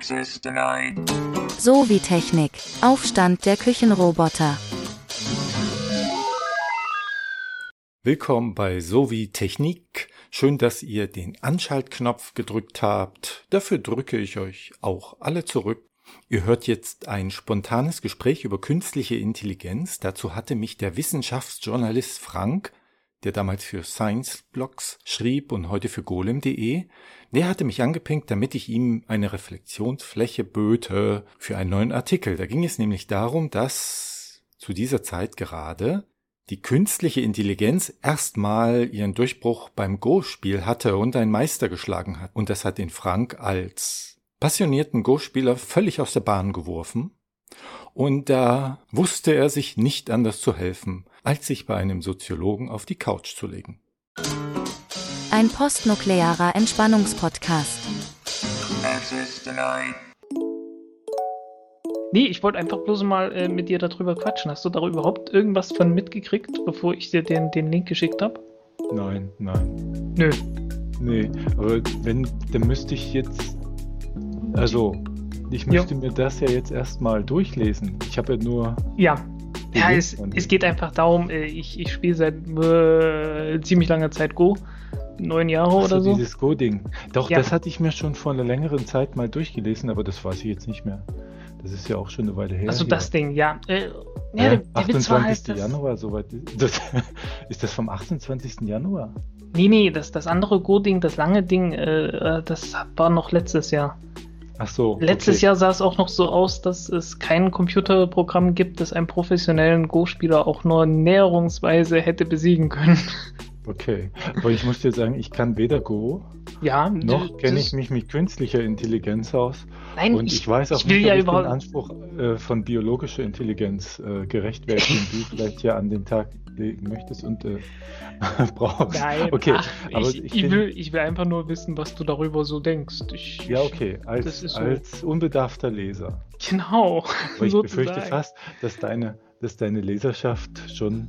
Access denied. So wie Technik. Aufstand der Küchenroboter. Willkommen bei Sowie Technik. Schön, dass ihr den Anschaltknopf gedrückt habt. Dafür drücke ich euch auch alle zurück. Ihr hört jetzt ein spontanes Gespräch über künstliche Intelligenz. Dazu hatte mich der Wissenschaftsjournalist Frank, der damals für Science Blogs schrieb und heute für golem.de, der hatte mich angepinkt, damit ich ihm eine Reflexionsfläche böte für einen neuen Artikel. Da ging es nämlich darum, dass zu dieser Zeit gerade die künstliche Intelligenz erstmal ihren Durchbruch beim Go-Spiel hatte und einen Meister geschlagen hat. Und das hat den Frank als passionierten Go-Spieler völlig aus der Bahn geworfen. Und da wusste er sich nicht anders zu helfen, als sich bei einem Soziologen auf die Couch zu legen. Ein postnuklearer Entspannungspodcast. Access denied. Nee, ich wollte einfach bloß mal äh, mit dir darüber quatschen. Hast du da überhaupt irgendwas von mitgekriegt, bevor ich dir den, den Link geschickt habe? Nein, nein. Nö. Nee, aber wenn, dann müsste ich jetzt. Also, ich müsste mir das ja jetzt erstmal durchlesen. Ich habe ja nur. Ja. Ja, es, es geht einfach darum, äh, ich, ich spiele seit äh, ziemlich langer Zeit Go. Neun Jahre Ach oder so. Dieses Go-Ding. Doch, Ja. das hatte ich mir schon vor einer längeren Zeit mal durchgelesen, aber das weiß ich jetzt nicht mehr. Das ist ja auch schon eine Weile her. Also das Ding, ja. Äh, ja, Hä? der, der Witz war 28. halt, dass, Januar, soweit. Das, ist das vom 28. Januar? Nee, nee, das, das andere Go-Ding, das lange Ding, äh, das war noch letztes Jahr. Ach so. Letztes okay. Jahr sah es auch noch so aus, dass es kein Computerprogramm gibt, das einen professionellen Go-Spieler auch nur näherungsweise hätte besiegen können. Okay. Aber ich muss dir sagen, ich kann weder Go, Ja, noch kenne ich mich mit künstlicher Intelligenz aus. Nein, Und ich, weiß auch ich will nicht, ja ob ich überhaupt. den Anspruch äh, von biologischer Intelligenz äh, gerecht werde, den du vielleicht ja an den Tag legen möchtest und äh, brauchst. Nein, okay. ach, aber ich, ich ich, will, ich will einfach nur wissen, was du darüber so denkst. Ich, Ja, okay. Als, so. als unbedarfter Leser. Genau. Aber ich befürchte fast, dass deine, dass deine Leserschaft schon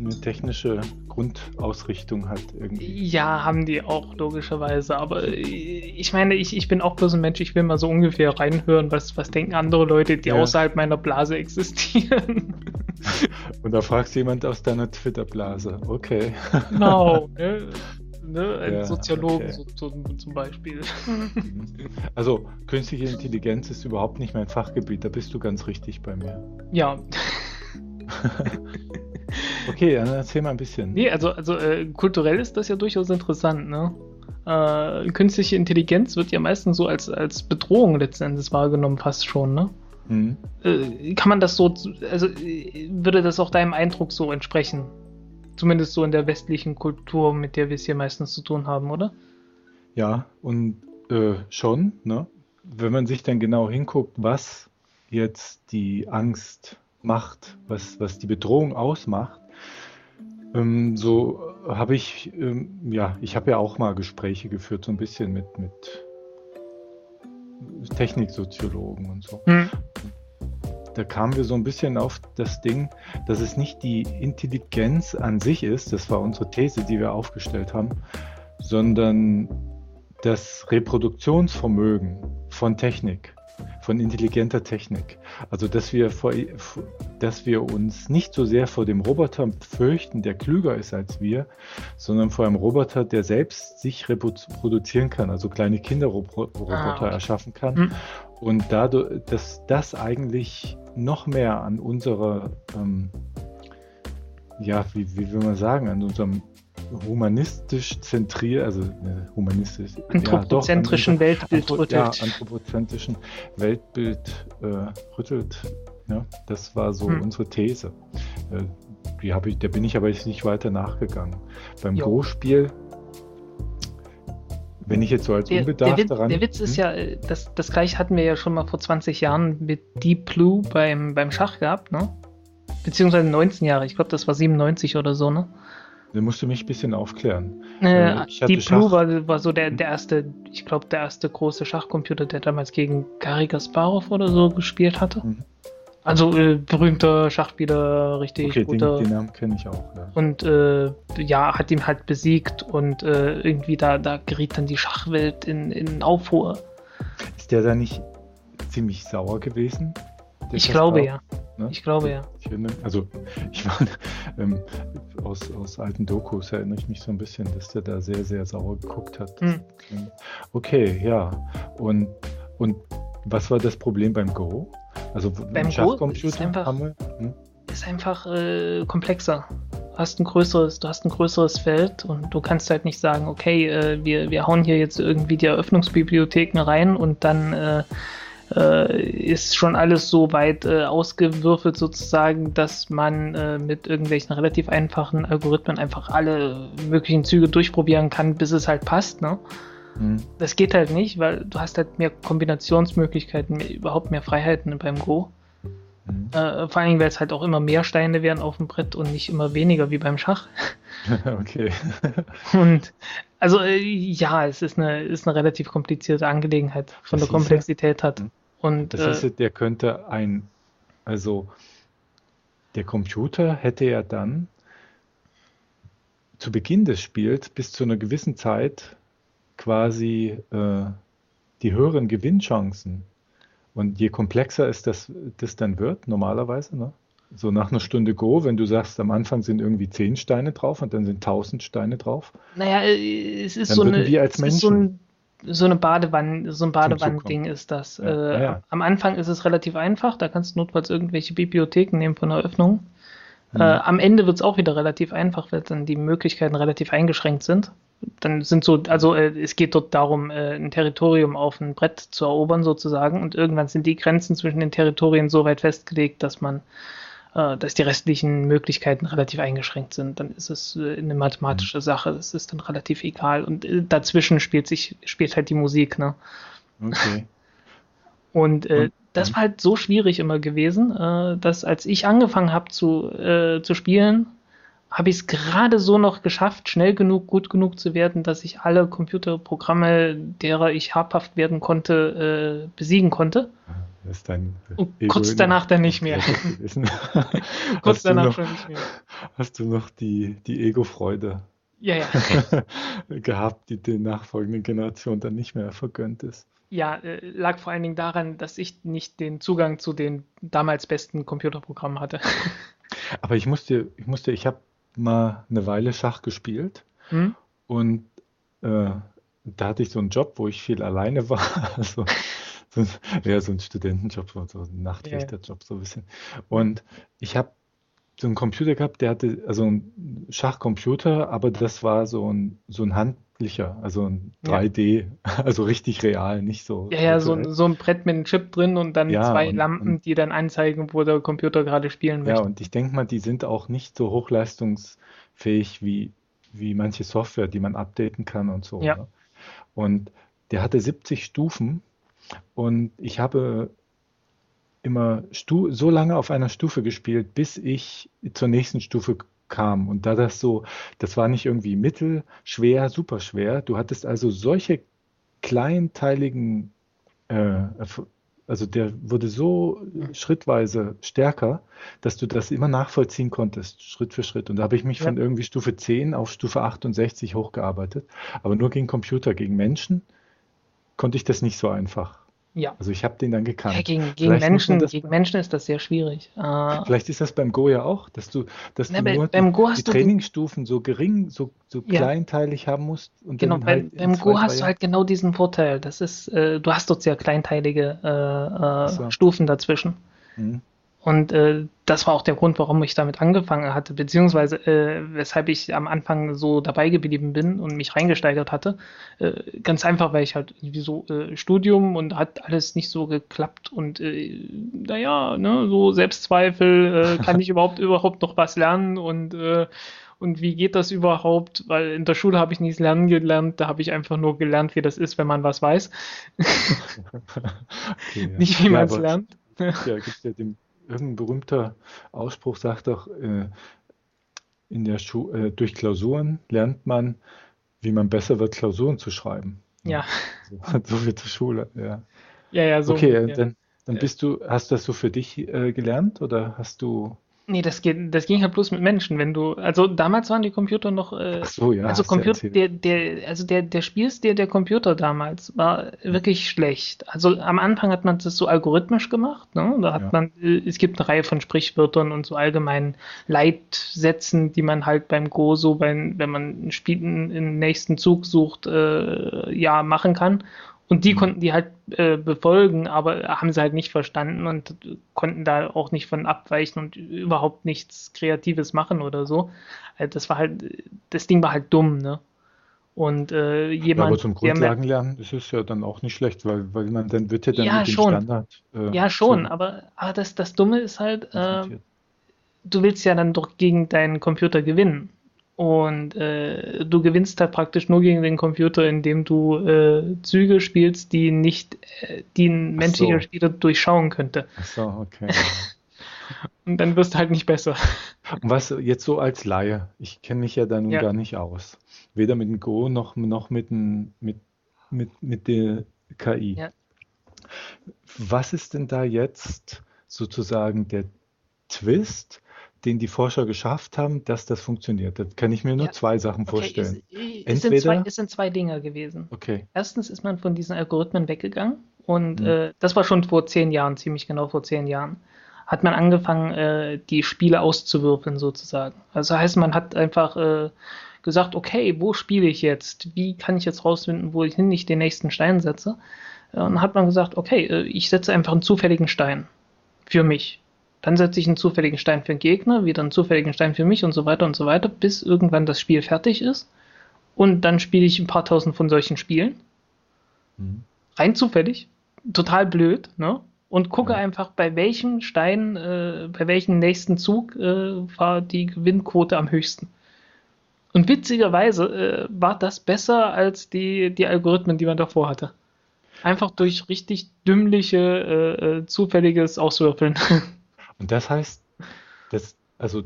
eine technische Grundausrichtung hat irgendwie. Ja, haben die auch, logischerweise. Aber äh, ich meine, ich, ich bin auch bloß ein Mensch, ich will mal so ungefähr reinhören, was, was denken andere Leute, die Ja. außerhalb meiner Blase existieren. Und da fragst du jemand aus deiner Twitter-Blase. Okay. genau. Ne? Ne? Ein Ja, Soziologen okay. so, so, zum Beispiel. Also, künstliche Intelligenz ist überhaupt nicht mein Fachgebiet. Da bist du ganz richtig bei mir. ja. Okay, dann erzähl mal ein bisschen. Nee, also, also äh, kulturell ist das ja durchaus interessant, ne? Äh, künstliche Intelligenz wird ja meistens so als, als Bedrohung letzten Endes wahrgenommen, fast schon, ne? Hm. Äh, kann man das so, also würde das auch deinem Eindruck so entsprechen? Zumindest so in der westlichen Kultur, mit der wir es hier meistens zu tun haben, oder? Ja, und äh, schon, ne? Wenn man sich dann genau hinguckt, was jetzt die Angst macht, was, was die Bedrohung ausmacht, ähm, so habe ich, ähm, ja, ich habe ja auch mal Gespräche geführt, so ein bisschen mit, mit Techniksoziologen und so. Hm. Da kamen wir so ein bisschen auf das Ding, dass es nicht die Intelligenz an sich ist, das war unsere These, die wir aufgestellt haben, sondern das Reproduktionsvermögen von Technik, von intelligenter Technik. Also dass wir, vor, dass wir uns nicht so sehr vor dem Roboter fürchten, der klüger ist als wir, sondern vor einem Roboter, der selbst sich reproduzieren kann, also kleine Kinderroboter Ah, okay. erschaffen kann. Hm. Und dadurch, dass das eigentlich noch mehr an unserer, ähm, ja, wie, wie will man sagen, an unserem humanistisch zentriert, also äh, humanistisch, Anthropozentrischen ja, doch, Weltbild Ja, rüttelt. anthropozentrischen Weltbild äh, rüttelt. Ja, das war so Hm. unsere These. Äh, die ich, da bin ich aber jetzt nicht weiter nachgegangen. Beim. Go-Spiel, wenn ich jetzt so als Der, der, unbedarft Witz, daran... der Witz ist Hm? ja, äh, das, das gleiche hatten wir ja schon mal vor 20 Jahren mit Deep Blue beim, beim Schach gehabt, ne? Beziehungsweise 19 Jahre, ich glaube, das war 97 oder so, ne? Da musst du mich ein bisschen aufklären. Äh, Äh, Deep Blue war, war so der, der erste, ich glaube, der erste große Schachcomputer, der damals gegen Garry Kasparov oder so gespielt hatte. Mhm. Also äh, berühmter Schachspieler, richtig Okay, den, guter. den Namen kenne ich auch. Ja. Und äh, ja, hat ihn halt besiegt und äh, irgendwie da, da geriet dann die Schachwelt in, in Aufruhr. Ist der da nicht ziemlich sauer gewesen? Ich glaube ja. Ne? Ich glaube ja. Ich also ich meine, ähm, aus, aus alten Dokus erinnere ich mich so ein bisschen, dass der da sehr, sehr sauer geguckt hat. Hm. Okay, ja. Und, und was war das Problem beim Go? Also Beim Schachcomputer ist einfach- haben wir. Hm? Ist einfach äh, komplexer. Du hast ein größeres, du hast ein größeres Feld und du kannst halt nicht sagen, okay, äh, wir, wir hauen hier jetzt irgendwie die Eröffnungsbibliotheken rein und dann äh, äh, ist schon alles so weit äh, ausgewürfelt sozusagen, dass man äh, mit irgendwelchen relativ einfachen Algorithmen einfach alle möglichen Züge durchprobieren kann, bis es halt passt, ne? Hm. Das geht halt nicht, weil du hast halt mehr Kombinationsmöglichkeiten, mehr, überhaupt mehr Freiheiten beim Go. Hm. Äh, vor allem, weil es halt auch immer mehr Steine werden auf dem Brett und nicht immer weniger wie beim Schach. okay. Und also äh, ja, es ist eine, ist eine relativ komplizierte Angelegenheit von Das der Komplexität hat. Hm. Und Das äh, ist, der könnte ein, also der Computer hätte ja dann zu Beginn des Spiels bis zu einer gewissen Zeit quasi äh, die höheren Gewinnchancen. Und je komplexer es das, das dann wird, normalerweise, ne? so nach einer Stunde Go, wenn du sagst, am Anfang sind irgendwie zehn Steine drauf und dann sind tausend Steine drauf, naja, äh, es ist so eine, es ist so ein, so eine Badewanne, so ein kommen. ist das. Ja, äh, ja, ja. Am Anfang ist es relativ einfach, da kannst du notfalls irgendwelche Bibliotheken nehmen von der Öffnung. Mhm. Äh, am Ende wird es auch wieder relativ einfach, weil dann die Möglichkeiten relativ eingeschränkt sind. Dann sind so, also äh, es geht dort darum, äh, ein Territorium auf ein Brett zu erobern sozusagen und irgendwann sind die Grenzen zwischen den Territorien so weit festgelegt, dass man, äh, dass die restlichen Möglichkeiten relativ eingeschränkt sind. Dann ist es äh, eine mathematische Sache, das ist dann relativ egal und äh, dazwischen spielt sich, spielt halt die Musik, ne? okay. Und äh, Und das war halt so schwierig immer gewesen, äh, dass als ich angefangen habe zu, äh, zu spielen, habe ich es gerade so noch geschafft, schnell genug, gut genug zu werden, dass ich alle Computerprogramme, derer ich habhaft werden konnte, äh, besiegen konnte. Ist dein Und Ego kurz danach dann nicht mehr. Kurz Hast du danach noch- schon nicht mehr. Hast du noch die, die Ego-Freude Ja, ja. gehabt, die den nachfolgenden Generationen dann nicht mehr vergönnt ist? Ja, äh, lag vor allen Dingen daran, dass ich nicht den Zugang zu den damals besten Computerprogrammen hatte. Aber ich musste, ich musste, ich habe mal eine Weile Schach gespielt Hm? und äh, da hatte ich so einen Job, wo ich viel alleine war. Also, so, ein- ja, so ein Studentenjob, so ein Nachtwächterjob, so ein bisschen. Und ich habe so einen Computer gehabt, der hatte, also einen Schachcomputer, aber das war so ein, so ein handlicher, also ein Ja. 3D, also richtig real, nicht so. Ja, ja, so, virtuell. so ein Brett mit einem Chip drin und dann Ja, zwei und- Lampen, und- die dann anzeigen, wo der Computer gerade spielen Ja, möchte. und ich denke mal, die sind auch nicht so hochleistungsfähig wie, wie manche Software, die man updaten kann und so. Ja. Ne? Und der hatte 70 Stufen und ich habe immer Stu so lange auf einer Stufe gespielt, bis ich zur nächsten Stufe kam. Und da das so, das war nicht irgendwie mittel, schwer, super schwer. Du hattest also solche kleinteiligen, äh, also der wurde so schrittweise stärker, dass du das immer nachvollziehen konntest, Schritt für Schritt. Und da habe ich mich Ja. von irgendwie Stufe 10 auf Stufe 68 hochgearbeitet. Aber nur gegen Computer, gegen Menschen konnte ich das nicht so einfach. Ja. Also ich habe den dann gekannt. Ja, gegen, gegen, Menschen, gegen Menschen ist das sehr schwierig. Äh, Vielleicht ist das beim Go ja auch, dass du, dass Na, du nur beim die, Go die Trainingsstufen so gering, so, so Ja. kleinteilig haben musst und genau, dann halt beim zwei, Go hast du halt genau diesen Vorteil. Das ist, äh, du hast dort sehr kleinteilige äh, äh, so. Stufen dazwischen. Mhm. Und äh, das war auch der Grund, warum ich damit angefangen hatte, beziehungsweise äh, weshalb ich am Anfang so dabei geblieben bin und mich reingesteigert hatte. Äh, ganz einfach, weil ich halt irgendwie so äh, Studium und hat alles nicht so geklappt und äh, naja, ne, so Selbstzweifel, äh, kann ich überhaupt überhaupt noch was lernen und äh, und wie geht das überhaupt? Weil in der Schule habe ich nichts lernen gelernt, da habe ich einfach nur gelernt, wie das ist, wenn man was weiß. Okay, ja. Nicht wie Ja, man es lernt. Ja, gibt's ja den, irgendein berühmter Ausspruch sagt doch, äh, in der Schu äh, durch Klausuren lernt man, wie man besser wird, Klausuren zu schreiben. Ja, So, so wie zur Schule, ja. ja, ja, so. Okay, ja. dann, dann bist du, hast du das so für dich äh, gelernt oder hast du, Nee, das geht, das ging halt bloß mit Menschen, wenn du, also damals waren die Computer noch, äh, Ach so, ja. also Computer, der, der, also der, der Spielstil der Computer damals war wirklich schlecht. Also am Anfang hat man das so algorithmisch gemacht, ne? Da hat Ja. man, äh, es gibt eine Reihe von Sprichwörtern und so allgemeinen Leitsätzen, die man halt beim Go so, beim, wenn man ein Spiel im nächsten Zug sucht, äh, ja, machen kann. Und die Mhm. konnten die halt äh, befolgen, aber haben sie halt nicht verstanden und konnten da auch nicht von abweichen und überhaupt nichts Kreatives machen oder so. Äh, das war halt, das Ding war halt dumm, ne? Und äh, Ja, jemand, aber zum Grundlagenlernen ist es ja dann auch nicht schlecht, weil, weil man dann wird ja dann Ja, mit dem schon. Standard. äh, ja schon, so aber, aber das, das Dumme ist halt, äh, du willst ja dann doch gegen deinen Computer gewinnen. Und äh, du gewinnst halt praktisch nur gegen den Computer, indem du äh, Züge spielst, die nicht, äh, die ein menschlicher so. Spieler durchschauen könnte. Ach so, okay. Und dann wirst du halt nicht besser. Und was jetzt so als Laie, ich kenne mich ja da nun Ja. gar nicht aus. Weder mit dem Go noch, noch mit, dem, mit, mit, mit der KI. Ja. Was ist denn da jetzt sozusagen der Twist, den die Forscher geschafft haben, dass das funktioniert? Da kann ich mir nur Ja. zwei Sachen Okay, vorstellen. es, es, sind zwei, es sind zwei Dinge gewesen. Okay. Erstens ist man von diesen Algorithmen weggegangen und Mhm. äh, das war schon vor zehn Jahren, ziemlich genau vor zehn Jahren, hat man angefangen, äh, die Spiele auszuwürfeln sozusagen. Also heißt, man hat einfach äh, gesagt, okay, wo spiele ich jetzt? Wie kann ich jetzt rausfinden, wo ich hin ich den nächsten Stein setze? Und dann hat man gesagt, okay, äh, ich setze einfach einen zufälligen Stein für mich. Dann setze ich einen zufälligen Stein für den Gegner, wieder einen zufälligen Stein für mich und so weiter und so weiter, bis irgendwann das Spiel fertig ist. Und dann spiele ich ein paar tausend von solchen Spielen Mhm. rein zufällig, total blöd, ne? Und gucke Ja. einfach, bei welchem Stein, äh, bei welchem nächsten Zug äh, war die Gewinnquote am höchsten. Und witzigerweise äh, war das besser als die, die Algorithmen, die man davor hatte. Einfach durch richtig dümmliche, äh, äh, zufälliges Auswürfeln. Und das heißt, das, also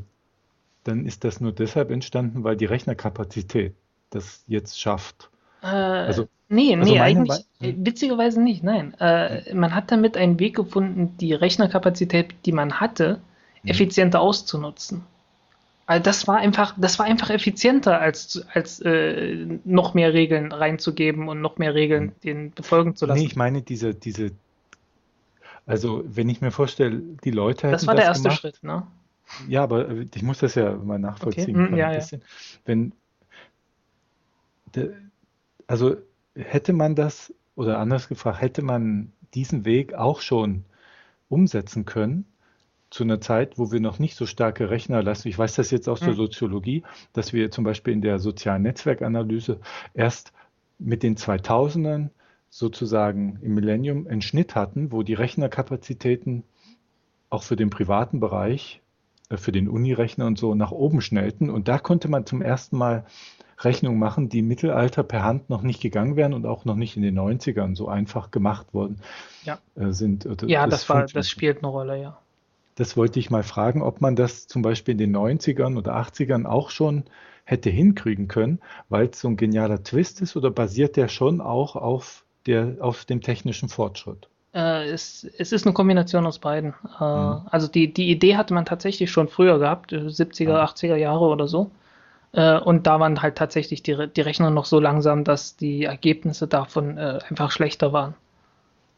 dann ist das nur deshalb entstanden, weil die Rechnerkapazität das jetzt schafft. Äh, Also- nee, also nee, eigentlich, Mei- äh, witzigerweise nicht, nein. Äh, man hat damit einen Weg gefunden, die Rechnerkapazität, die man hatte, Mhm. effizienter auszunutzen. Also das war einfach, das war einfach effizienter, als, als äh, noch mehr Regeln reinzugeben und noch mehr Regeln den befolgen zu lassen. Nee, ich meine diese, diese, also wenn ich mir vorstelle, die Leute das war der das erste gemacht, Schritt, ne? Ja, aber äh, ich muss das ja mal nachvollziehen Okay, können, ja, ja. Wenn, de, also hätte man das, oder anders gefragt, hätte man diesen Weg auch schon umsetzen können, zu einer Zeit, wo wir noch nicht so starke Rechner lassen. Ich weiß das jetzt aus der Hm. Soziologie, dass wir zum Beispiel in der sozialen Netzwerkanalyse erst mit den 2000ern sozusagen im Millennium einen Schnitt hatten, wo die Rechnerkapazitäten auch für den privaten Bereich, äh, für den Unirechner und so nach oben schnellten. Und da konnte man zum ersten Mal Rechnungen machen, die im Mittelalter per Hand noch nicht gegangen wären und auch noch nicht in den 90ern so einfach gemacht worden Ja. äh, sind. Äh, Ja, das war, das spielt eine Rolle, ja. Das wollte ich mal fragen, ob man das zum Beispiel in den 90ern oder 80ern auch schon hätte hinkriegen können, weil es so ein genialer Twist ist oder basiert der schon auch auf, der, auf dem technischen Fortschritt? Äh, es, es ist eine Kombination aus beiden. Äh, Mhm. Also die, die Idee hatte man tatsächlich schon früher gehabt, äh, 70er, Ja. 80er Jahre oder so. Äh, und da waren halt tatsächlich die, die Rechner noch so langsam, dass die Ergebnisse davon äh, einfach schlechter waren.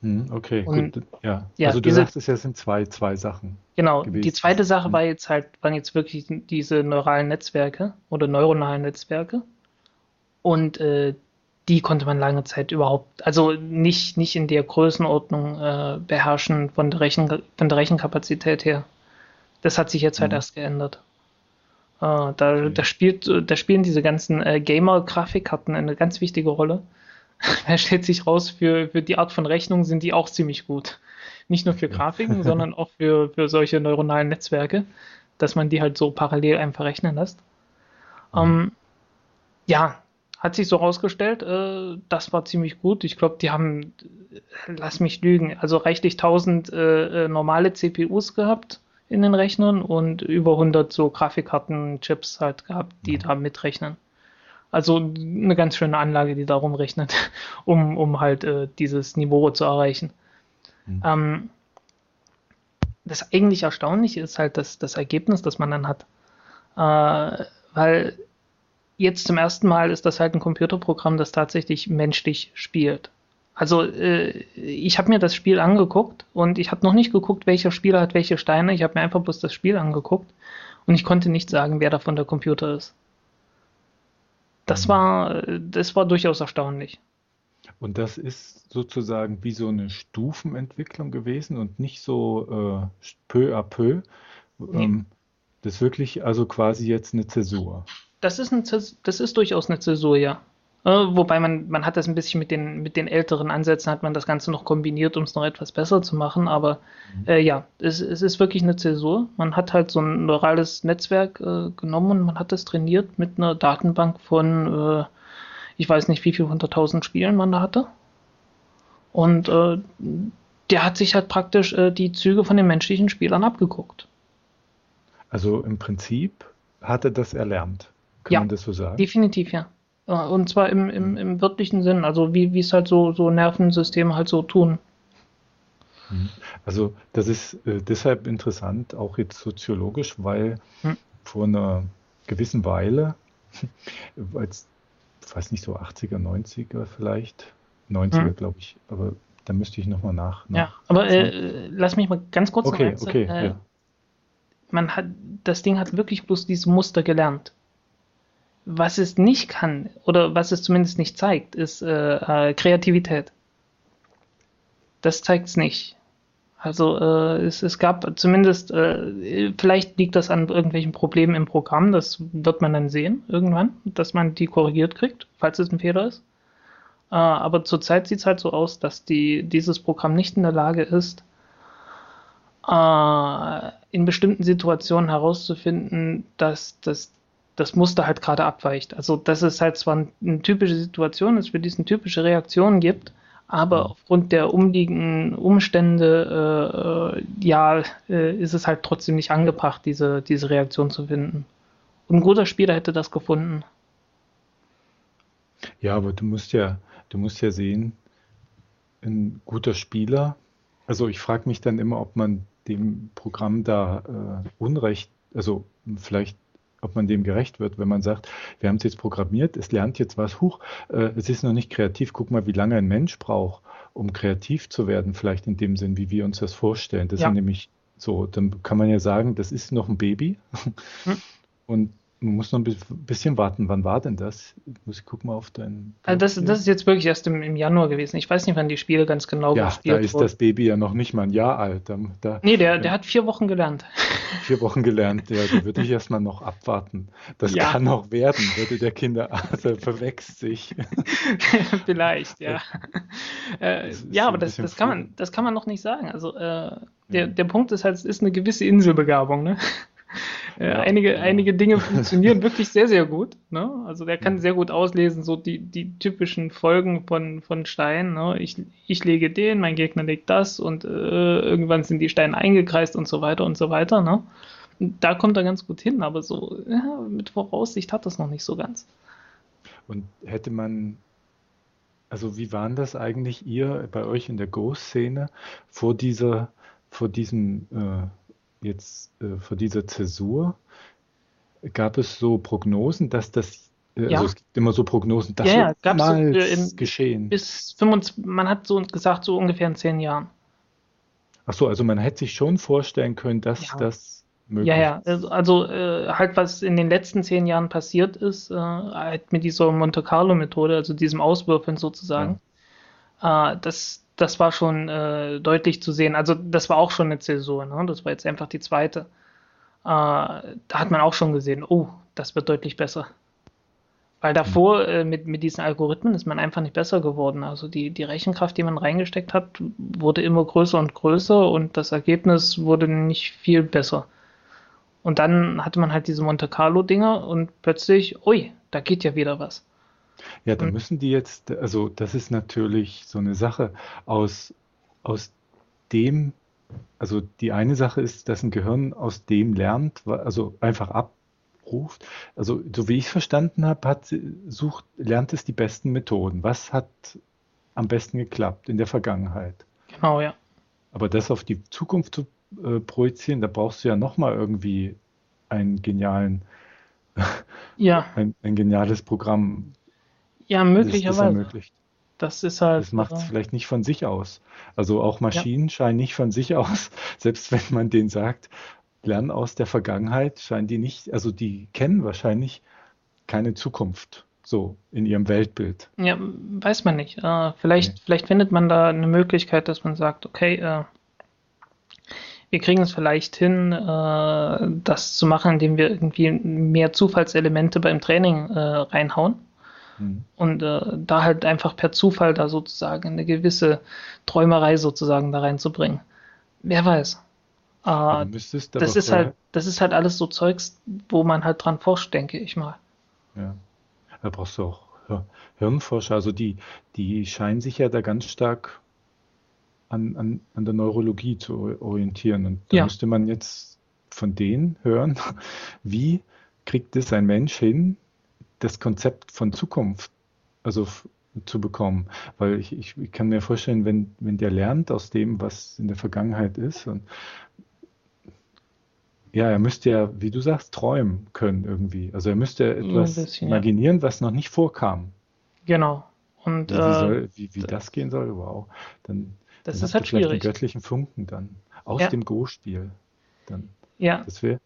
Hm, okay, Und- gut. Ja. ja, also du diese- sagst, es ja sind zwei, zwei Sachen. Genau, gewesen. die zweite Sache Mhm. war jetzt halt, waren jetzt wirklich diese neuralen Netzwerke oder neuronalen Netzwerke. Und äh, die konnte man lange Zeit überhaupt, also nicht, nicht in der Größenordnung äh, beherrschen von der, Rechen, von der Rechenkapazität her. Das hat sich jetzt halt Mhm. erst geändert. Äh, da, da, spielt, da spielen diese ganzen äh, Gamer-Grafikkarten eine ganz wichtige Rolle. Da stellt sich raus, für, für die Art von Rechnung sind die auch ziemlich gut. Nicht nur für Grafiken, sondern auch für, für solche neuronalen Netzwerke, dass man die halt so parallel einfach rechnen lässt. Ähm, ja, hat sich so rausgestellt, äh, das war ziemlich gut. Ich glaube, die haben, lass mich lügen, also reichlich 1000 äh, äh, normale CPUs gehabt in den Rechnern und über 100 so Grafikkarten-Chips halt gehabt, die da mitrechnen. Also eine ganz schöne Anlage, die da rumrechnet, um, um halt äh, dieses Niveau zu erreichen. Mhm. Ähm, das eigentlich Erstaunliche ist halt das, das Ergebnis, das man dann hat. Äh, weil jetzt zum ersten Mal ist das halt ein Computerprogramm, das tatsächlich menschlich spielt. Also äh, ich habe mir das Spiel angeguckt und ich habe noch nicht geguckt, welcher Spieler hat welche Steine. Ich habe mir einfach bloß das Spiel angeguckt und ich konnte nicht sagen, wer davon der Computer ist. Das Mhm. war, das war durchaus erstaunlich. Und das ist sozusagen wie so eine Stufenentwicklung gewesen und nicht so äh, peu à peu. Ähm, das ist wirklich also quasi jetzt eine Zäsur. Das ist, ein, das ist durchaus eine Zäsur, ja. Äh, wobei man, man hat das ein bisschen mit den, mit den älteren Ansätzen, hat man das Ganze noch kombiniert, um es noch etwas besser zu machen. Aber äh, ja, es, es ist wirklich eine Zäsur. Man hat halt so ein neurales Netzwerk äh, genommen und man hat das trainiert mit einer Datenbank von, äh, ich weiß nicht, wie viel hunderttausend Spielen man da hatte. Und äh, der hat sich halt praktisch die Züge von den menschlichen Spielern abgeguckt. Also im Prinzip hat er das erlernt. Kann Ja, man das so sagen? Definitiv, ja. Und zwar im, im, im wörtlichen Sinn, also wie, wie es halt so, so Nervensysteme halt so tun. Mhm. Also das ist äh, deshalb interessant, auch jetzt soziologisch, weil Hm. vor einer gewissen Weile, als, ich weiß nicht, so 80er, 90er vielleicht, 90er Hm. glaube ich, aber da müsste ich nochmal nach. Ja, nach aber äh, lass mich mal ganz kurz noch Okay, eins- okay, äh, ja. Man hat, das Ding hat wirklich bloß dieses Muster gelernt. Was es nicht kann, oder was es zumindest nicht zeigt, ist äh, äh, Kreativität. Das zeigt es nicht. Also äh, es, es gab zumindest, äh, vielleicht liegt das an irgendwelchen Problemen im Programm, das wird man dann sehen irgendwann, dass man die korrigiert kriegt, falls es ein Fehler ist. Äh, aber zurzeit sieht es halt so aus, dass die, dieses Programm nicht in der Lage ist, äh, in bestimmten Situationen herauszufinden, dass das, das Muster halt gerade abweicht. Also, dass es halt zwar eine typische Situation ist, für die es eine typische Reaktion gibt, aber aufgrund der umliegenden Umstände, äh, äh, ja, äh, ist es halt trotzdem nicht angebracht, diese, diese Reaktion zu finden. Und ein guter Spieler hätte das gefunden. Ja, aber du musst ja, du musst ja sehen, ein guter Spieler, also ich frage mich dann immer, ob man dem Programm da äh, Unrecht, also vielleicht, ob man dem gerecht wird, wenn man sagt, wir haben es jetzt programmiert, es lernt jetzt was, huch, äh, es ist noch nicht kreativ, guck mal, wie lange ein Mensch braucht, um kreativ zu werden, vielleicht in dem Sinn, wie wir uns das vorstellen. Das Ja. ist nämlich so, dann kann man ja sagen, das ist noch ein Baby Hm. und man muss noch ein bi- bisschen warten. Wann war denn das? Muss ich gucken mal auf dein. Also das, das ist jetzt wirklich erst im, im Januar gewesen. Ich weiß nicht, wann die Spiele ganz genau ja, da gespielt ist wurden. das Baby ja noch nicht mal ein Jahr alt. Da, da Nee, der, der hat vier Wochen gelernt. vier Wochen gelernt. Ja, da würde ich erstmal noch abwarten. Das Ja. kann noch werden, würde der Kinderarzt der verwechselt sich. Vielleicht, ja. Äh, ja, aber das, das, kann man, das kann man noch nicht sagen. Also äh, der, der Punkt ist halt, es ist eine gewisse Inselbegabung. Ne? Äh, Ja, einige, ja. einige Dinge funktionieren wirklich sehr, sehr gut. Ne? Also der kann sehr gut auslesen, so die, die typischen Folgen von, von Steinen. Ne? Ich, ich lege den, mein Gegner legt das und äh, irgendwann sind die Steine eingekreist und so weiter und so weiter. Ne? Und Da kommt er ganz gut hin, aber so ja, mit Voraussicht hat das noch nicht so ganz. Und hätte man, also wie waren das eigentlich ihr bei euch in der Go-Szene vor dieser, vor diesem, äh, jetzt, äh, vor dieser Zäsur? Gab es so Prognosen, dass das, äh, Ja. also es gibt immer so Prognosen, das Ja, ja, gab's so, äh, geschehen. Bis 25, man hat so gesagt, so ungefähr in zehn Jahren. Ach so, also man hätte sich schon vorstellen können, dass Ja. das möglich Ja, ja, ist. also, also äh, halt was in den letzten zehn Jahren passiert ist, äh, halt mit dieser Monte Carlo Methode, also diesem Auswürfeln sozusagen, äh, das, das war schon äh, deutlich zu sehen. Also das war auch schon eine Zäsur, ne? Das war jetzt einfach die zweite. Äh, da hat man auch schon gesehen, oh, das wird deutlich besser. Weil davor äh, mit, mit diesen Algorithmen ist man einfach nicht besser geworden. Also die, die Rechenkraft, die man reingesteckt hat, wurde immer größer und größer und das Ergebnis wurde nicht viel besser. Und dann hatte man halt diese Monte Carlo-Dinger und plötzlich, ui, da geht ja wieder was. Ja, da Mhm. müssen die jetzt, also das ist natürlich so eine Sache aus, aus dem, also die eine Sache ist, dass ein Gehirn aus dem lernt, also einfach abruft. Also so wie ich es verstanden habe, hat, sucht, lernt es die besten Methoden. Was hat am besten geklappt in der Vergangenheit? Genau, ja. Aber das auf die Zukunft zu äh, projizieren, da brauchst du ja nochmal irgendwie einen genialen, Ja, ein, ein geniales Programm, ja, das das möglicherweise. ermöglicht. Das ist halt, Das macht es äh, vielleicht nicht von sich aus. Also auch ja, Maschinen scheinen nicht von sich aus, selbst wenn man denen sagt, lernen aus der Vergangenheit, scheinen die nicht, also die kennen wahrscheinlich keine Zukunft so in ihrem Weltbild. ja, weiß man nicht. Äh, vielleicht, vielleicht findet man da eine Möglichkeit, dass man sagt, okay, äh, wir kriegen es vielleicht hin, äh, das zu machen, indem wir irgendwie mehr Zufallselemente beim Training äh, reinhauen Hm. und äh, da halt einfach per Zufall da sozusagen eine gewisse Träumerei sozusagen da reinzubringen. Wer weiß. Aber Äh, das ist halt, das ist halt alles so Zeugs, wo man halt dran forscht, denke ich mal. ja, da brauchst du auch Hir- Hirnforscher, also die, die scheinen sich ja da ganz stark an, an, an der Neurologie zu or- orientieren. Und da Ja, müsste man jetzt von denen hören, wie kriegt es ein Mensch hin, das Konzept von Zukunft also zu bekommen. Weil ich, ich, ich kann mir vorstellen, wenn, wenn der lernt aus dem, was in der Vergangenheit ist, und ja, er müsste ja, wie du sagst, träumen können irgendwie. Also er müsste etwas bisschen, ja. imaginieren, was noch nicht vorkam. Genau. Und Wie, wie äh, soll, wie, wie das gehen soll, wow. Dann, das dann ist halt schwierig. göttlichen Funken dann aus Ja, dem Go-Spiel. Dann, ja, das wäre,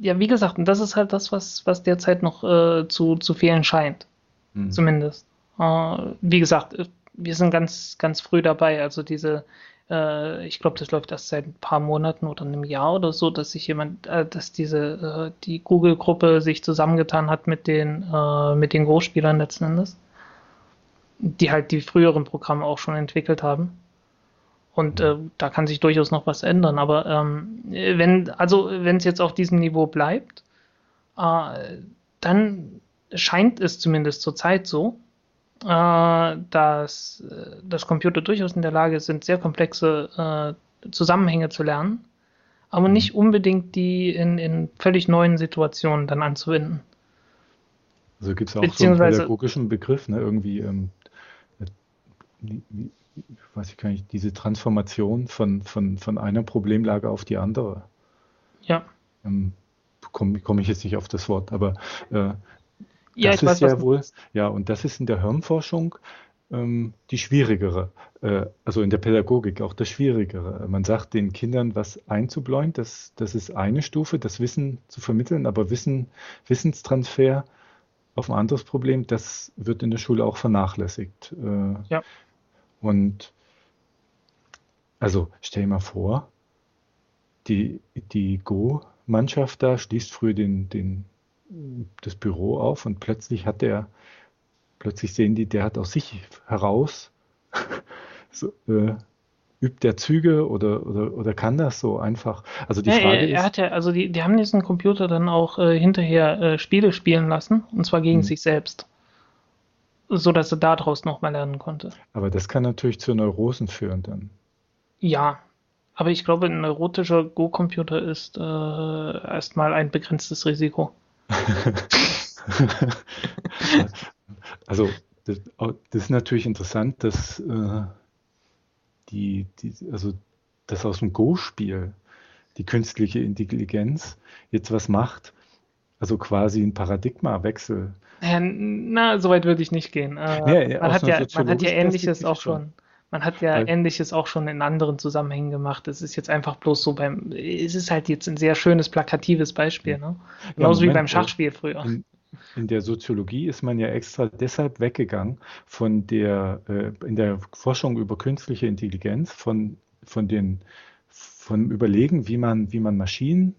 ja, wie gesagt, und das ist halt das, was, was derzeit noch äh, zu, zu fehlen scheint, hm, zumindest. Äh, wie gesagt, äh, wir sind ganz, ganz früh dabei. Also diese, äh, ich glaube, das läuft erst seit ein paar Monaten oder einem Jahr oder so, dass sich jemand, äh, dass diese, äh, die Google-Gruppe sich zusammengetan hat mit den, mit den Go-Spielern letzten Endes, die halt die früheren Programme auch schon entwickelt haben. Und äh, da kann sich durchaus noch was ändern. Aber ähm, wenn, also wenn es jetzt auf diesem Niveau bleibt, äh, dann scheint es zumindest zurzeit so, äh, dass, äh, dass Computer durchaus in der Lage sind, sehr komplexe äh, Zusammenhänge zu lernen, aber Hm. nicht unbedingt die in, in völlig neuen Situationen dann anzuwenden. Also gibt es auch so einen pädagogischen Begriff, ne, irgendwie, ähm, äh, wie, weiß ich gar nicht, diese Transformation von, von, von einer Problemlage auf die andere. ja, Ähm, komme komm ich jetzt nicht auf das Wort, aber äh, ja, das weiß, ist was ja wohl, ja, und das ist in der Hirnforschung ähm, die schwierigere, äh, also in der Pädagogik auch das Schwierigere. Man sagt den Kindern, was einzubläuen, das, das ist eine Stufe, das Wissen zu vermitteln, aber Wissen, Wissenstransfer auf ein anderes Problem, das wird in der Schule auch vernachlässigt. Äh, Ja, und also stell dir mal vor, die, die Go-Mannschaft da schließt früh den, den, das Büro auf und plötzlich hat der, plötzlich sehen die, der hat aus sich heraus, so, äh, übt der Züge oder, oder, oder kann das so einfach? Also die Ja, Frage er, er ist, hat ja, also die, die haben diesen Computer dann auch äh, hinterher äh, Spiele spielen lassen, und zwar gegen hm, sich selbst, so dass er daraus nochmal lernen konnte. aber das kann natürlich zu Neurosen führen dann. Ja, aber ich glaube, ein neurotischer Go-Computer ist äh, erstmal ein begrenztes Risiko. Also, das, das ist natürlich interessant, dass äh, die, die, also dass aus dem Go-Spiel die künstliche Intelligenz jetzt was macht, also quasi ein Paradigmawechsel. Naja, na, so weit würde ich nicht gehen. Äh, Nee, man hat ja, man hat ja Ähnliches auch schon. schon, man hat ja Weil, Ähnliches auch schon in anderen Zusammenhängen gemacht. Es ist jetzt einfach bloß so beim, es ist halt jetzt ein sehr schönes plakatives Beispiel, ne? ja, Genauso wie beim äh, Schachspiel früher. in, in der Soziologie ist man ja extra deshalb weggegangen von der, äh, in der Forschung über künstliche Intelligenz, von, von den, von Überlegen, wie man, wie man Maschinen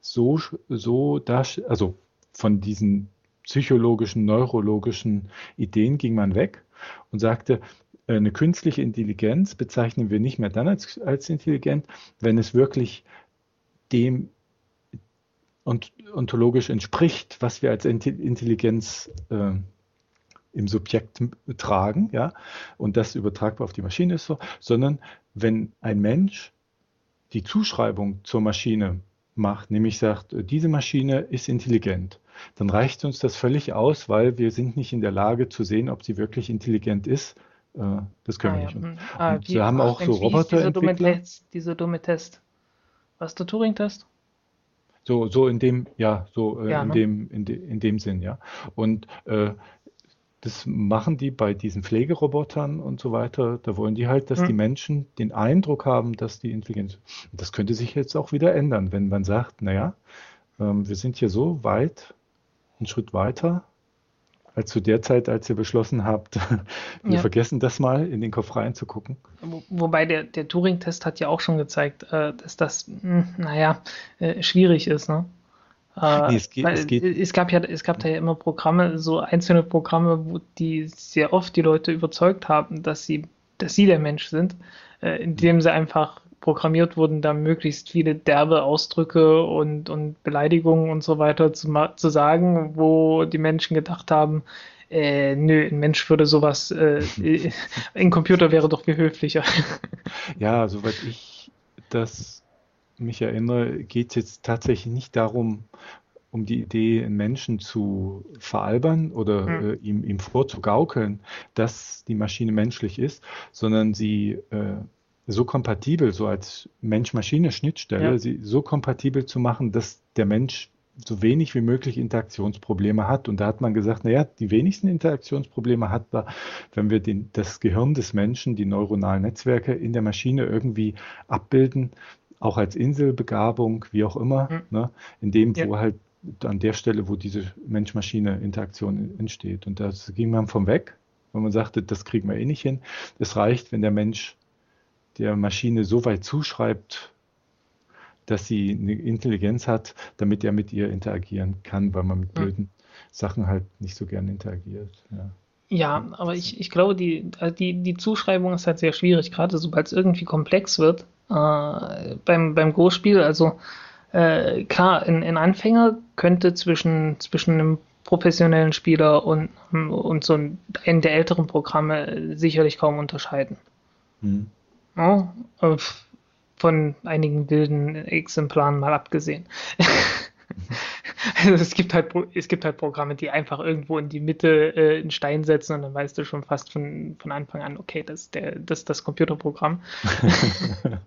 so, so darst- also von diesen psychologischen, neurologischen Ideen ging man weg und sagte, äh, eine künstliche Intelligenz bezeichnen wir nicht mehr dann als, als intelligent, wenn es wirklich dem ont ontologisch entspricht, was wir als Intelligenz äh, im Subjekt tragen, ja, und das übertragbar auf die Maschine ist so, sondern wenn ein Mensch die Zuschreibung zur Maschine macht, nämlich sagt, diese Maschine ist intelligent, dann reicht uns das völlig aus, weil wir sind nicht in der Lage zu sehen, ob sie wirklich intelligent ist. Äh, das können Ah wir ja, nicht. Und, hm. Ah, und wir haben auch so hieß dieser dumme. Test, dumme Test? Was der Turing-Test? So, so in dem, ja, so äh, Ja, in ne? dem, in, de, in dem Sinn, ja. Und äh, das machen die bei diesen Pflegerobotern und so weiter. Da wollen die halt, dass Hm. die Menschen den Eindruck haben, dass die Intelligenz. Und das könnte sich jetzt auch wieder ändern, wenn man sagt, naja, ähm, wir sind hier so weit, einen Schritt weiter, als zu der Zeit, als ihr beschlossen habt, wir Ja. vergessen das mal, in den Kopf reinzugucken. Wo- Wobei der, der Turing-Test hat ja auch schon gezeigt, äh, dass das, mh, naja, äh, schwierig ist, ne? Äh, Nee, es geht- es geht- es gab ja, es gab da ja immer Programme, so einzelne Programme, wo die sehr oft die Leute überzeugt haben, dass sie, dass sie der Mensch sind, äh, indem sie einfach programmiert wurden, da möglichst viele derbe Ausdrücke und, und Beleidigungen und so weiter zu, zu sagen, wo die Menschen gedacht haben, äh, nö, ein Mensch würde sowas, äh, ein Computer wäre doch viel höflicher. Ja, soweit ich das mich erinnere, geht es jetzt tatsächlich nicht darum, um die Idee, einen Menschen zu veralbern oder Hm. äh, ihm, ihm vorzugaukeln, dass die Maschine menschlich ist, sondern sie äh, so kompatibel, so als Mensch-Maschine-Schnittstelle, Ja. sie so kompatibel zu machen, dass der Mensch so wenig wie möglich Interaktionsprobleme hat. Und da hat man gesagt, naja, die wenigsten Interaktionsprobleme hat man, wenn wir den, das Gehirn des Menschen, die neuronalen Netzwerke in der Maschine irgendwie abbilden, auch als Inselbegabung, wie auch immer, Mhm. ne, in dem, wo Ja. halt an der Stelle, wo diese Mensch-Maschine-Interaktion entsteht. Und das ging man vom weg, weil man sagte, das kriegen wir eh nicht hin. Es reicht, wenn der Mensch der Maschine so weit zuschreibt, dass sie eine Intelligenz hat, damit er mit ihr interagieren kann, weil man mit Hm. blöden Sachen halt nicht so gern interagiert. Ja. Ja, aber ich, ich glaube, die, also die, die Zuschreibung ist halt sehr schwierig, gerade sobald es irgendwie komplex wird. Äh, beim, beim Go-Spiel, also äh, klar, ein, ein Anfänger könnte zwischen, zwischen einem professionellen Spieler und, und so einem der älteren Programme sicherlich kaum unterscheiden. Hm. Ja, äh, von einigen wilden Exemplaren mal abgesehen. Also es gibt halt, es gibt halt Programme, die einfach irgendwo in die Mitte äh, einen Stein setzen und dann weißt du schon fast von, von Anfang an, okay, das ist der, das das Computerprogramm.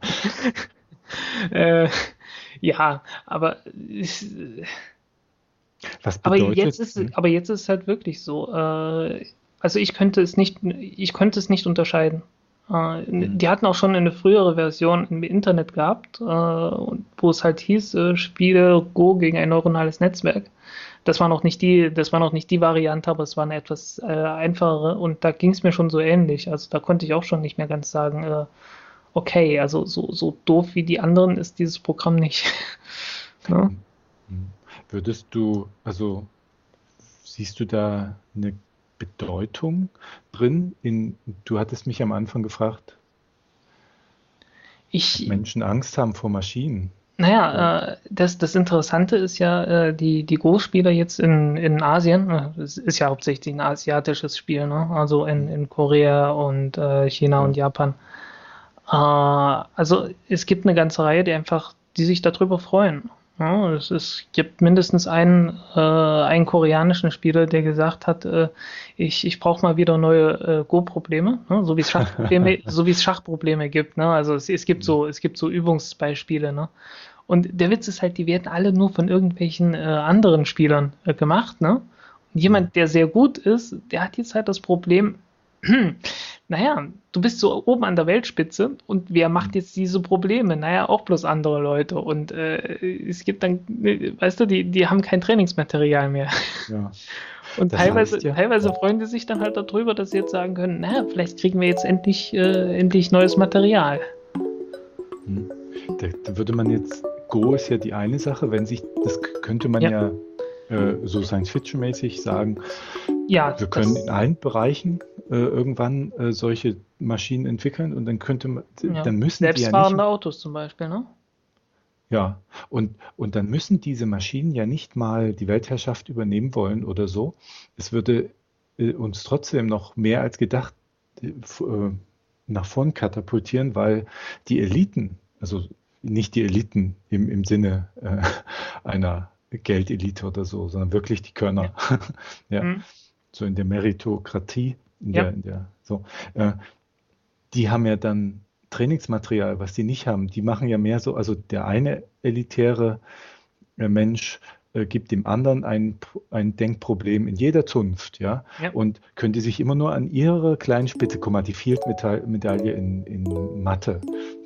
äh, ja, aber es, Was aber bedeutet, jetzt ist, hm? es- aber jetzt ist es halt wirklich so. Äh, also ich könnte es nicht, ich könnte es nicht unterscheiden. Äh, die hatten auch schon eine frühere Version im Internet gehabt, äh, wo es halt hieß, äh, spiele Go gegen ein neuronales Netzwerk. Das war noch nicht die, das war noch nicht die Variante, aber es war eine etwas einfachere und da ging es mir schon so ähnlich. Also da konnte ich auch schon nicht mehr ganz sagen, okay, also so, so doof wie die anderen ist dieses Programm nicht. ne? Hm. Würdest du, also siehst du da eine Bedeutung drin? In, du hattest mich am Anfang gefragt, Ich, Menschen Angst haben vor Maschinen. Naja, äh, das, das Interessante ist ja, äh, die, die Go-Spieler jetzt in, in Asien, äh, es ist ja hauptsächlich ein asiatisches Spiel, ne? Also in, in Korea und äh, China und Japan. Äh, also es gibt eine ganze Reihe, die einfach, die sich darüber freuen. Ja, es, es gibt mindestens einen, äh, einen koreanischen Spieler, der gesagt hat, äh, ich, ich brauche mal wieder neue äh, Go-Probleme, ne? so wie es Schachprobleme, so wie es Schachprobleme gibt. Ne? Also es, es gibt so, es gibt so Übungsbeispiele. Ne? Und der Witz ist halt, die werden alle nur von irgendwelchen äh, anderen Spielern äh, gemacht. Ne? Und jemand, der sehr gut ist, der hat jetzt halt das Problem, naja, du bist so oben an der Weltspitze und wer macht jetzt diese Probleme? Naja, auch bloß andere Leute. Und äh, es gibt dann, weißt du, die, die haben kein Trainingsmaterial mehr. Ja. Und Das teilweise, heißt ja- teilweise freuen die sich dann halt darüber, dass sie jetzt sagen können, naja, vielleicht kriegen wir jetzt endlich, äh, endlich neues Material. Hm. Da, da würde man jetzt, Go ist ja die eine Sache, wenn sich, das könnte man ja, äh, so Science-Fiction-mäßig sagen, Ja, wir können in allen Bereichen äh, irgendwann äh, solche Maschinen entwickeln und dann könnte man, ja. dann müssen die ja nicht, Selbstfahrende Autos zum Beispiel, ne? ja, und, und dann müssen diese Maschinen ja nicht mal die Weltherrschaft übernehmen wollen oder so. Es würde äh, uns trotzdem noch mehr als gedacht äh, äh, nach vorn katapultieren, weil die Eliten, also nicht die Eliten im, im Sinne einer Geldelite oder so, sondern wirklich die Körner, ja, Hm. so in der Meritokratie, in Ja. der, in der, so, äh, die haben ja dann Trainingsmaterial, was die nicht haben. Die machen ja mehr so, also der eine elitäre äh, Mensch äh, gibt dem anderen ein, ein Denkproblem in jeder Zunft, ja? Ja. Und können die sich immer nur an ihre kleinen Spitze, guck mal, die Field-Medaille in, in Mathe.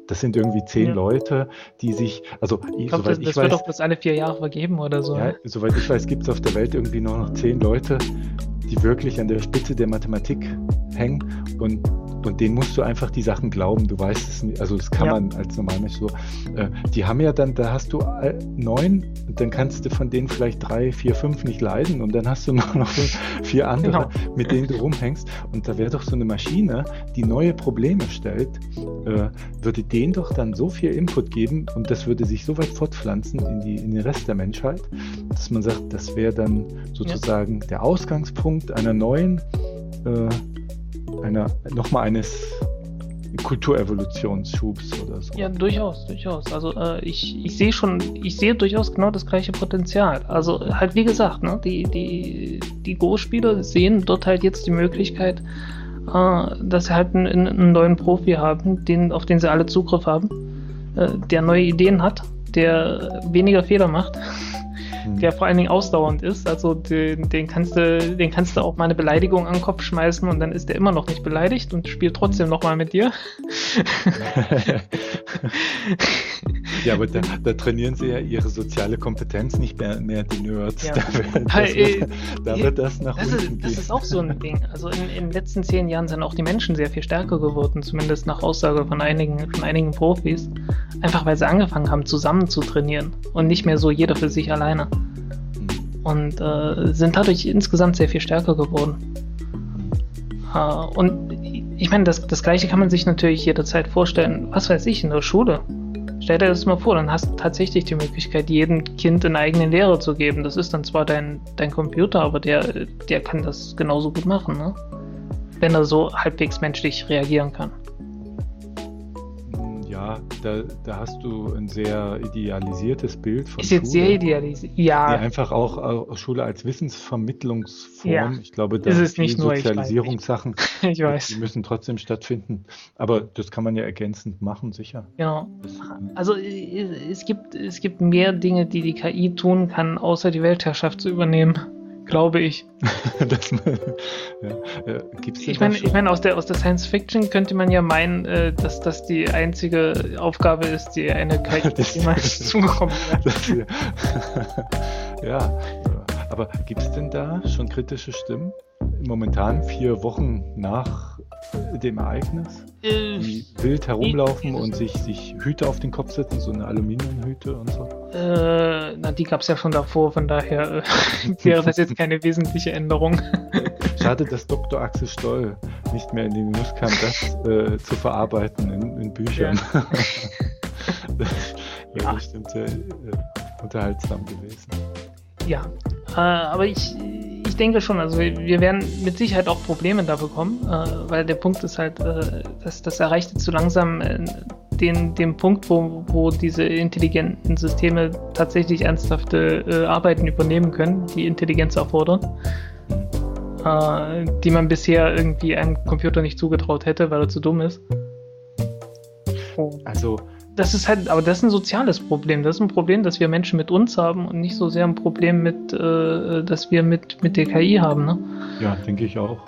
Das sind irgendwie zehn Ja. Leute, die sich, also Ich glaube, das, ich das wird weiß, doch bloß alle vier Jahre vergeben oder so. ja, ne? soweit ich weiß, gibt es auf der Welt irgendwie nur noch zehn Leute, die wirklich an der Spitze der Mathematik hängen und, und denen musst du einfach die Sachen glauben. Du weißt es nicht, also das kann Ja. man als Normalmensch so. Äh, die haben ja dann, da hast du all- neun und dann kannst du von denen vielleicht drei, vier, fünf nicht leiden und dann hast du nur noch vier andere, mit denen du rumhängst. Und da wäre doch so eine Maschine, die neue Probleme stellt, äh, würde denen doch dann so viel Input geben und das würde sich so weit fortpflanzen in, die, in den Rest der Menschheit, dass man sagt, das wäre dann sozusagen der Ausgangspunkt einer neuen, äh, einer nochmal eines Kulturevolutionsschubs oder so. Ja, durchaus, durchaus. Also äh, ich, ich sehe schon, ich sehe durchaus genau das gleiche Potenzial. Also halt wie gesagt, ne, die, die, die Go-Spieler sehen dort halt jetzt die Möglichkeit, äh, dass sie halt einen, einen neuen Profi haben, den, auf den sie alle Zugriff haben, äh, der neue Ideen hat, der weniger Fehler macht. Der vor allen Dingen ausdauernd ist. Also den, den kannst du, den kannst du auch mal eine Beleidigung an den Kopf schmeißen und dann ist der immer noch nicht beleidigt und spielt trotzdem nochmal mit dir. ja, aber da, da trainieren sie ja ihre soziale Kompetenz nicht mehr, mehr die Nerds. Ja. Da, wird, das, äh, da wird das nach Das unten ist, das ist auch so ein Ding. Also in, in den letzten zehn Jahren sind auch die Menschen sehr viel stärker geworden, zumindest nach Aussage von einigen, von einigen Profis. Einfach weil sie angefangen haben, zusammen zu trainieren und nicht mehr so jeder für sich alleine. Und äh, sind dadurch insgesamt sehr viel stärker geworden. Äh, und ich meine, das, das gleiche kann man sich natürlich jederzeit vorstellen, was weiß ich, in der Schule. Stell dir das mal vor, dann hast du tatsächlich die Möglichkeit, jedem Kind eine eigene Lehre zu geben. Das ist dann zwar dein, dein Computer, aber der, der kann das genauso gut machen, ne? Wenn er so halbwegs menschlich reagieren kann. Ja, da, da hast du ein sehr idealisiertes Bild von Ist jetzt Schule. sehr idealisiert. Nee, Ja, einfach auch, auch Schule als Wissensvermittlungsform. Ja. Ich glaube, da Ist viel nicht nur, ich weiß. Sozialisierungssachen, ich die weiß. müssen trotzdem stattfinden. Aber das kann man ja ergänzend machen, sicher. Genau. Das, Also äh, es gibt, es gibt mehr Dinge, die die KI tun kann, außer die Weltherrschaft zu übernehmen. Glaube ich. das, ja, äh, gibt's denn Ich meine, ich meine, aus der, aus der Science Fiction könnte man ja meinen, äh, dass das die einzige Aufgabe ist, die eine KI jemals zukommt. Ja, aber gibt es denn da schon kritische Stimmen? Momentan vier Wochen nach äh, dem Ereignis, Äh, die wild herumlaufen und sich, sich Hüte auf den Kopf setzen, so eine Aluminiumhüte und so. äh, na, die gab es ja schon davor, von daher äh, wäre das jetzt keine wesentliche Änderung. Schade, dass Dr. Axel Stoll nicht mehr in den Genuss kam, das zu verarbeiten in, in Büchern. das wäre Ja. bestimmt sehr äh, unterhaltsam gewesen. Ja, äh, aber ich, ich denke schon, also wir, werden mit Sicherheit auch Probleme da bekommen, äh, weil der Punkt ist halt, äh, dass das erreicht jetzt so langsam äh, den, den Punkt, wo, wo diese intelligenten Systeme tatsächlich ernsthafte äh, Arbeiten übernehmen können, die Intelligenz erfordern, äh, die man bisher irgendwie einem Computer nicht zugetraut hätte, weil er zu dumm ist. Also das ist halt, aber das ist ein soziales Problem. Das ist ein Problem, das wir Menschen mit uns haben und nicht so sehr ein Problem mit, äh, das wir mit, mit der KI haben. Ne? Ja, denke ich auch.